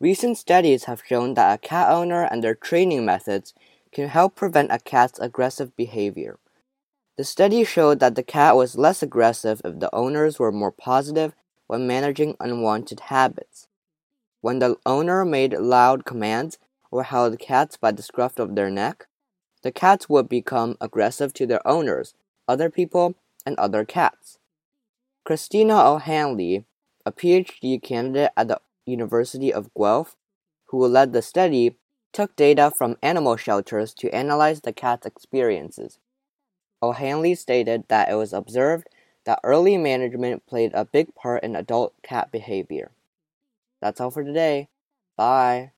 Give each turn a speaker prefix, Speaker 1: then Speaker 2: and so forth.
Speaker 1: Recent studies have shown that a cat owner and their training methods can help prevent a cat's aggressive behavior. The study showed that the cat was less aggressive if the owners were more positive when managing unwanted habits. When the owner made loud commands or held cats by the scruff of their neck, the cats would become aggressive to their owners, other people, and other cats. Kristina O'Hanley, a PhD candidate at the University of Guelph, who led the study, took data from animal shelters to analyze the cat's experiences. O'Hanley stated that it was observed that early management played a big part in adult cat behavior. That's all for today. Bye.